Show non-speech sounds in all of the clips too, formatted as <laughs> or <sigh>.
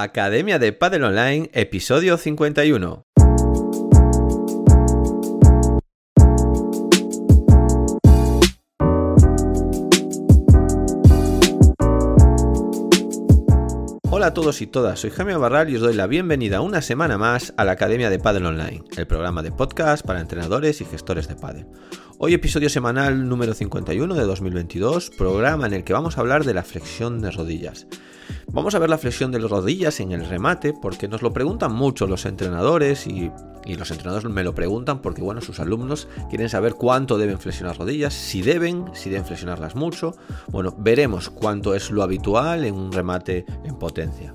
Academia de Padel Online, episodio 51. Hola a todos y todas, soy Jaime Barral y os doy la bienvenida una semana más a la Academia de Padel Online, el programa de podcast para entrenadores y gestores de padel. Hoy episodio semanal número 51 de 2022, programa en el que vamos a hablar de la flexión de rodillas. Vamos a ver la flexión de las rodillas en el remate porque nos lo preguntan mucho los entrenadores y, los entrenadores me lo preguntan porque bueno, sus alumnos quieren saber cuánto deben flexionar rodillas, si deben, si deben flexionarlas mucho. Bueno, veremos cuánto es lo habitual en un remate en potencia.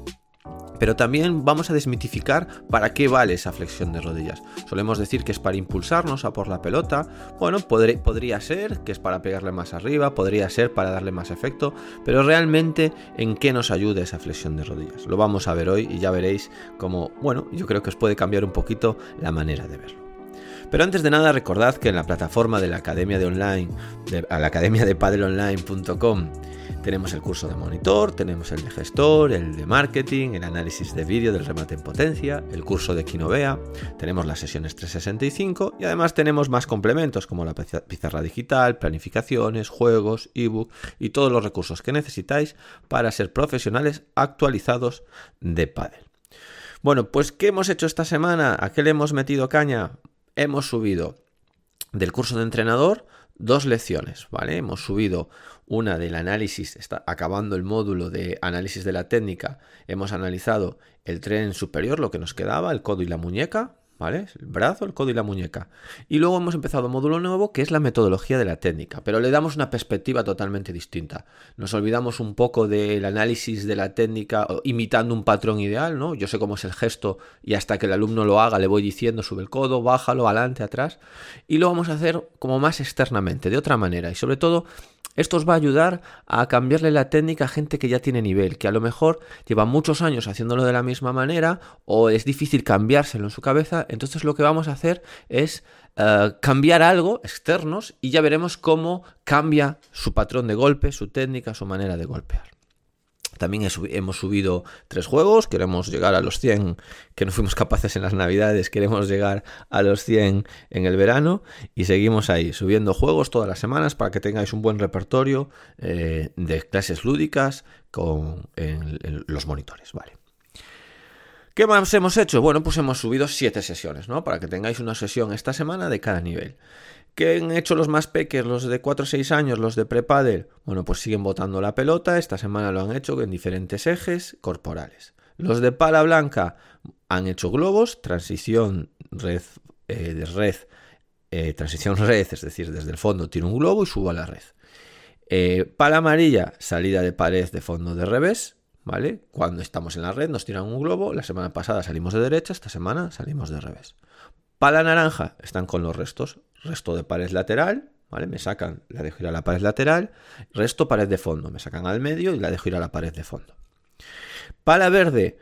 Pero también vamos a desmitificar para qué vale esa flexión de rodillas. Solemos decir que es para impulsarnos a por la pelota. Bueno, podría ser que es para pegarle más arriba, podría ser para darle más efecto, pero realmente en qué nos ayuda esa flexión de rodillas. Lo vamos a ver hoy y ya veréis cómo, bueno, yo creo que os puede cambiar un poquito la manera de verlo. Pero antes de nada recordad que en la plataforma de la Academia de Online, de, a la Academia de tenemos el curso de monitor, tenemos el de gestor, el de marketing, el análisis de vídeo del remate en potencia, el curso de Kinovea, tenemos las sesiones 365 y además tenemos más complementos como la pizarra digital, planificaciones, juegos, ebook y todos los recursos que necesitáis para ser profesionales actualizados de pádel. Bueno, pues ¿qué hemos hecho esta semana? ¿A qué le hemos metido caña? Hemos subido del curso de entrenador dos lecciones, ¿vale? Hemos subido una del análisis, está acabando el módulo de análisis de la técnica, hemos analizado el tren superior, lo que nos quedaba, el codo y la muñeca, ¿vale? El brazo, el codo y la muñeca. Y luego hemos empezado un módulo nuevo que es la metodología de la técnica, pero le damos una perspectiva totalmente distinta. Nos olvidamos un poco del análisis de la técnica imitando un patrón ideal, ¿no? Yo sé cómo es el gesto y hasta que el alumno lo haga le voy diciendo sube el codo, bájalo, adelante, atrás. Y lo vamos a hacer como más externamente, de otra manera. Y sobre todo esto os va a ayudar a cambiarle la técnica a gente que ya tiene nivel, que a lo mejor lleva muchos años haciéndolo de la misma manera o es difícil cambiárselo en su cabeza. Entonces lo que vamos a hacer es uh, cambiar algo externos y ya veremos cómo cambia su patrón de golpe, su técnica, su manera de golpear. También hemos subido tres juegos, queremos llegar a los 100 que no fuimos capaces en las navidades, queremos llegar a los 100 en el verano y seguimos ahí subiendo juegos todas las semanas para que tengáis un buen repertorio eh, de clases lúdicas con los monitores, ¿vale? ¿Qué más hemos hecho? Bueno, pues hemos subido 7 sesiones, ¿no? Para que tengáis una sesión esta semana de cada nivel. ¿Qué han hecho los más peques, los de 4 o 6 años, los de prepadel? Bueno, pues siguen botando la pelota. Esta semana lo han hecho en diferentes ejes corporales. Los de pala blanca han hecho globos, transición red, eh, red, eh, transición <laughs> red, es decir, desde el fondo tiro un globo y subo a la red. Eh, pala amarilla, salida de pared de fondo de revés, ¿vale? Cuando estamos en la red nos tiran un globo, la semana pasada salimos de derecha, esta semana salimos de revés. Pala naranja, están con los restos, resto de pared lateral, ¿vale? Me sacan, la dejo ir a la pared lateral, resto pared de fondo, me sacan al medio y la dejo ir a la pared de fondo. Pala verde,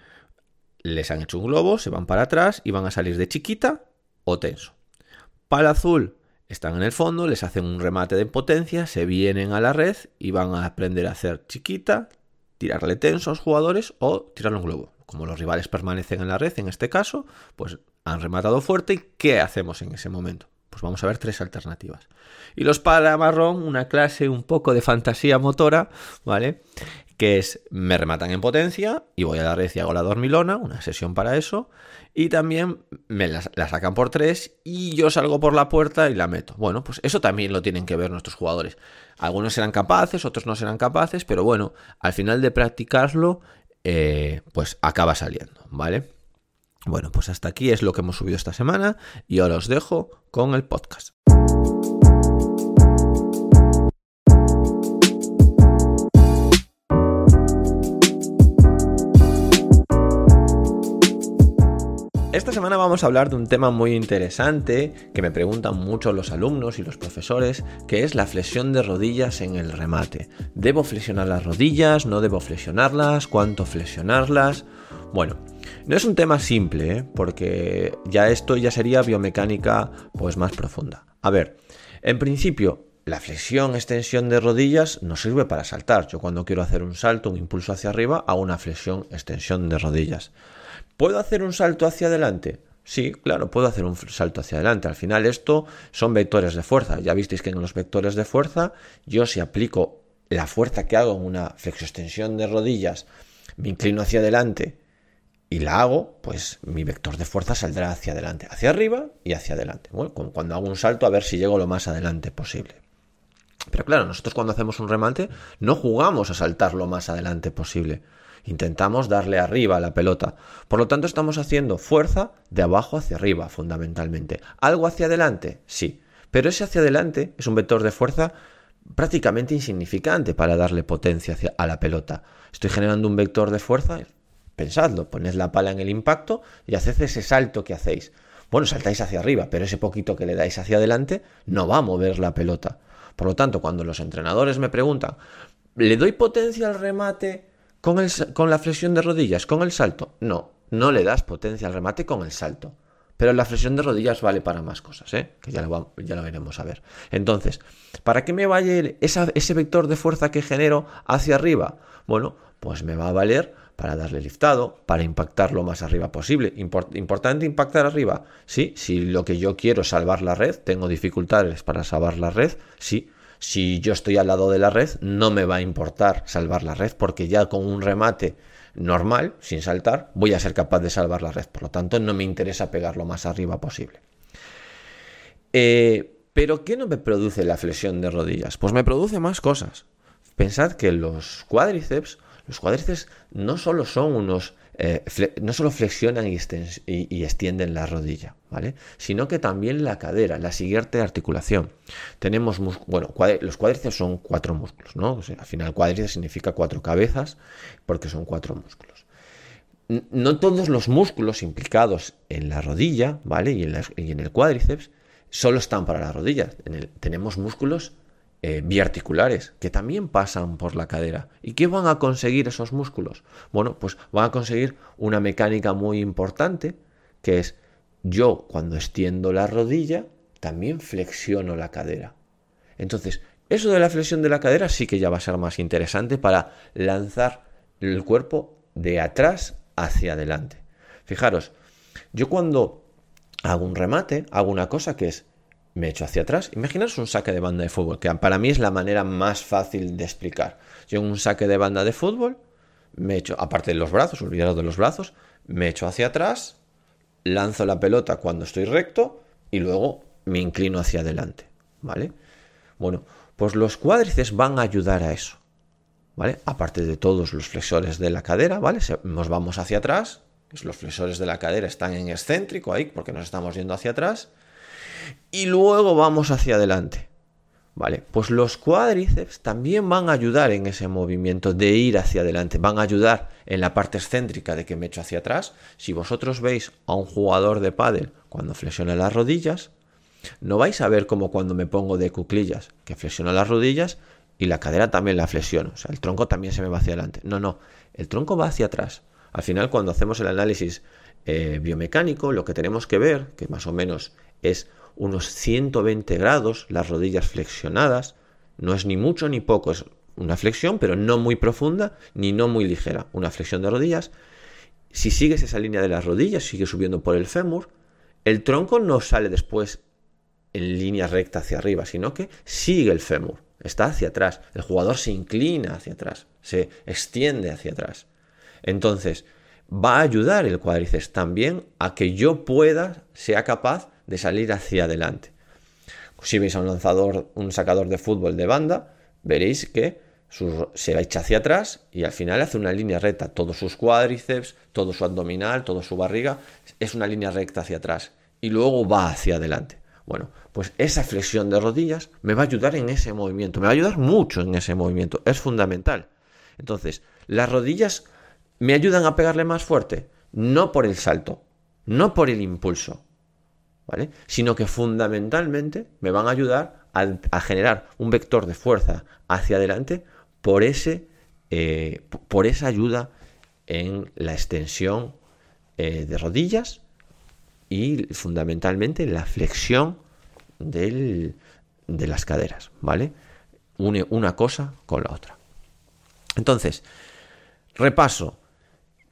les han hecho un globo, se van para atrás y van a salir de chiquita o tenso. Pala azul, están en el fondo, les hacen un remate de potencia, se vienen a la red y van a aprender a hacer chiquita, tirarle tenso a los jugadores o tirarle un globo. Como los rivales permanecen en la red, en este caso, pues han rematado fuerte y ¿qué hacemos en ese momento? Pues vamos a ver tres alternativas. Y los para marrón, una clase un poco de fantasía motora, ¿vale? Que es, me rematan en potencia y voy a la red y hago la dormilona, una sesión para eso. Y también me la, sacan por tres y yo salgo por la puerta y la meto. Bueno, pues eso también lo tienen que ver nuestros jugadores. Algunos serán capaces, otros no serán capaces, pero bueno, al final de practicarlo, eh, pues acaba saliendo, ¿vale? Bueno, pues hasta aquí es lo que hemos subido esta semana y ahora os dejo con el podcast. Esta semana vamos a hablar de un tema muy interesante que me preguntan mucho los alumnos y los profesores, que es la flexión de rodillas en el remate. ¿Debo flexionar las rodillas? ¿No debo flexionarlas? ¿Cuánto flexionarlas? Bueno, no es un tema simple, ¿eh? porque ya esto ya sería biomecánica pues más profunda. A ver, en principio, la flexión, extensión de rodillas nos sirve para saltar. Yo cuando quiero hacer un salto, un impulso hacia arriba, hago una flexión, extensión de rodillas. ¿Puedo hacer un salto hacia adelante? Sí, claro, puedo hacer un salto hacia adelante. Al final esto son vectores de fuerza. Ya visteis que en los vectores de fuerza yo si aplico la fuerza que hago en una flexoextensión de rodillas, me inclino hacia adelante y la hago, pues mi vector de fuerza saldrá hacia adelante, hacia arriba y hacia adelante. Bueno, cuando hago un salto a ver si llego lo más adelante posible. Pero claro, nosotros cuando hacemos un remate no jugamos a saltar lo más adelante posible. Intentamos darle arriba a la pelota. Por lo tanto, estamos haciendo fuerza de abajo hacia arriba, fundamentalmente. ¿Algo hacia adelante? Sí. Pero ese hacia adelante es un vector de fuerza prácticamente insignificante para darle potencia a la pelota. Estoy generando un vector de fuerza, pensadlo, poned la pala en el impacto y haced ese salto que hacéis. Bueno, saltáis hacia arriba, pero ese poquito que le dais hacia adelante no va a mover la pelota. Por lo tanto, cuando los entrenadores me preguntan, ¿le doy potencia al remate ¿Con, ¿Con la flexión de rodillas? ¿Con el salto? No, no le das potencia al remate con el salto. Pero la flexión de rodillas vale para más cosas, ¿eh? que ya lo, ya lo veremos a ver. Entonces, ¿para qué me va a valer ese vector de fuerza que genero hacia arriba? Bueno, pues me va a valer para darle liftado, para impactar lo más arriba posible. ¿Importante impactar arriba? Sí, si lo que yo quiero es salvar la red, tengo dificultades para salvar la red, sí, si yo estoy al lado de la red, no me va a importar salvar la red porque ya con un remate normal, sin saltar, voy a ser capaz de salvar la red. Por lo tanto, no me interesa pegar lo más arriba posible. Eh, pero ¿qué no me produce la flexión de rodillas? Pues me produce más cosas. Pensad que los cuádriceps, los cuádriceps no solo son unos eh, no solo flexionan y, extienden la rodilla, ¿vale? Sino que también la cadera, la siguiente articulación. Tenemos, bueno, los cuádriceps son cuatro músculos, ¿no? al final cuádriceps significa cuatro cabezas porque son cuatro músculos. No todos los músculos implicados en la rodilla, ¿vale? Y en, el cuádriceps solo están para la rodilla. tenemos músculos eh, biarticulares que también pasan por la cadera. ¿Y qué van a conseguir esos músculos? Bueno, pues van a conseguir una mecánica muy importante que es yo cuando extiendo la rodilla también flexiono la cadera. Entonces, eso de la flexión de la cadera sí que ya va a ser más interesante para lanzar el cuerpo de atrás hacia adelante. Fijaros, yo cuando hago un remate, hago una cosa que es me echo hacia atrás. Imaginaos un saque de banda de fútbol, que para mí es la manera más fácil de explicar. Yo en un saque de banda de fútbol, me echo, aparte de los brazos, olvidaros de los brazos, me echo hacia atrás, lanzo la pelota cuando estoy recto y luego me inclino hacia adelante. ¿Vale? Bueno, pues los cuádriceps van a ayudar a eso. ¿Vale? Aparte de todos los flexores de la cadera, ¿vale? Nos vamos hacia atrás, los flexores de la cadera están en excéntrico ahí porque nos estamos yendo hacia atrás y luego vamos hacia adelante. Vale, pues los cuádriceps también van a ayudar en ese movimiento de ir hacia adelante, van a ayudar en la parte excéntrica de que me echo hacia atrás. Si vosotros veis a un jugador de pádel cuando flexiona las rodillas, no vais a ver como cuando me pongo de cuclillas, que flexiono las rodillas y la cadera también la flexiono, o sea, el tronco también se me va hacia adelante. No, no, el tronco va hacia atrás. Al final, cuando hacemos el análisis eh, biomecánico, lo que tenemos que ver, que más o menos es unos 120 grados, las rodillas flexionadas, no es ni mucho ni poco, es una flexión, pero no muy profunda ni no muy ligera, una flexión de rodillas. Si sigues esa línea de las rodillas, sigue subiendo por el fémur, el tronco no sale después en línea recta hacia arriba, sino que sigue el fémur, está hacia atrás, el jugador se inclina hacia atrás, se extiende hacia atrás. Entonces, va a ayudar el cuádriceps también a que yo pueda, sea capaz de salir hacia adelante. Si veis a un lanzador, un sacador de fútbol de banda, veréis que se echa hacia atrás y al final hace una línea recta. Todos sus cuádriceps, todo su abdominal, toda su barriga, es una línea recta hacia atrás y luego va hacia adelante. Bueno, pues esa flexión de rodillas me va a ayudar en ese movimiento, me va a ayudar mucho en ese movimiento, es fundamental. Entonces, las rodillas me ayudan a pegarle más fuerte, no por el salto, no por el impulso, Sino que fundamentalmente me van a ayudar a, generar un vector de fuerza hacia adelante por, ese, eh, por esa ayuda en la extensión eh, de rodillas y fundamentalmente la flexión de las caderas, ¿vale? Une una cosa con la otra. Entonces, repaso.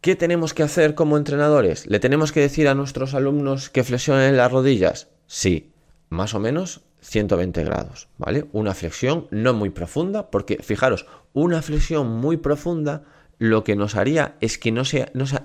¿Qué tenemos que hacer como entrenadores? ¿Le tenemos que decir a nuestros alumnos que flexionen las rodillas? Sí, más o menos 120 grados, ¿vale? Una flexión no muy profunda, porque fijaros, una flexión muy profunda lo que nos haría es que no,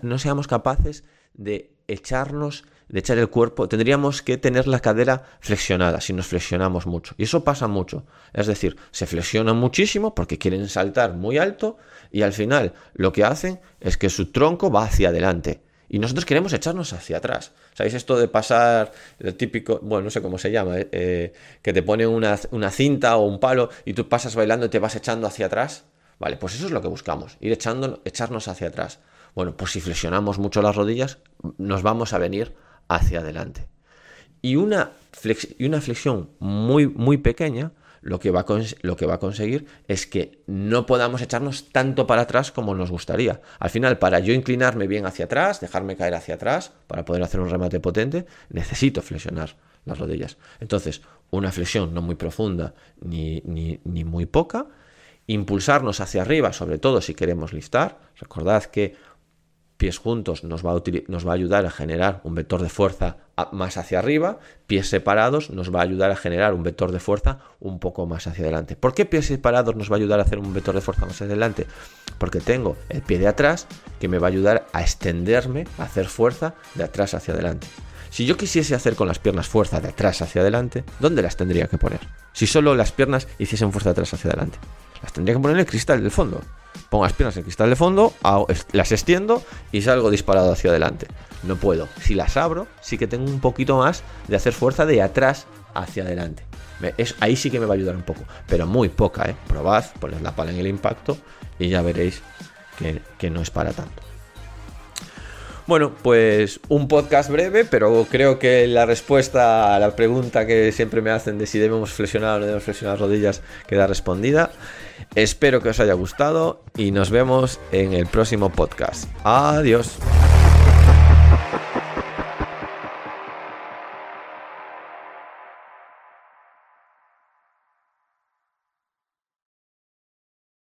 no, seamos capaces de echarnos, de echar el cuerpo, tendríamos que tener la cadera flexionada si nos flexionamos mucho. Y eso pasa mucho. Es decir, se flexionan muchísimo porque quieren saltar muy alto y al final lo que hacen es que su tronco va hacia adelante. Y nosotros queremos echarnos hacia atrás. ¿Sabéis esto de pasar el típico, bueno, no sé cómo se llama, eh, eh, que te pone una, una, cinta o un palo y tú pasas bailando y te vas echando hacia atrás? Vale, pues eso es lo que buscamos, ir echando, echarnos hacia atrás. Bueno, pues si flexionamos mucho las rodillas, nos vamos a venir hacia adelante. Y una, flexión muy, muy pequeña lo que, va a lo que va a conseguir es que no podamos echarnos tanto para atrás como nos gustaría. Al final, para yo inclinarme bien hacia atrás, dejarme caer hacia atrás, para poder hacer un remate potente, necesito flexionar las rodillas. Entonces, una flexión no muy profunda ni, ni, ni muy poca, impulsarnos hacia arriba, sobre todo si queremos liftar. Recordad que pies juntos nos va, a ayudar a generar un vector de fuerza más hacia arriba, pies separados nos va a ayudar a generar un vector de fuerza un poco más hacia adelante. ¿Por qué pies separados nos va a ayudar a hacer un vector de fuerza más hacia adelante? Porque tengo el pie de atrás que me va a ayudar a extenderme, a hacer fuerza de atrás hacia adelante. Si yo quisiese hacer con las piernas fuerza de atrás hacia adelante, ¿dónde las tendría que poner? Si solo las piernas hiciesen fuerza de atrás hacia adelante. Las tendría que poner en el cristal del fondo. Pongo las piernas en el cristal de fondo, las extiendo y salgo disparado hacia adelante. No puedo. Si las abro, sí que tengo un poquito más de hacer fuerza de atrás hacia adelante. Es, ahí sí que me va a ayudar un poco, pero muy poca, ¿eh? Probad, poned la pala en el impacto y ya veréis que no es para tanto. Bueno, pues un podcast breve, pero creo que la respuesta a la pregunta que siempre me hacen de si debemos flexionar o no debemos flexionar las rodillas queda respondida. Espero que os haya gustado y nos vemos en el próximo podcast. Adiós.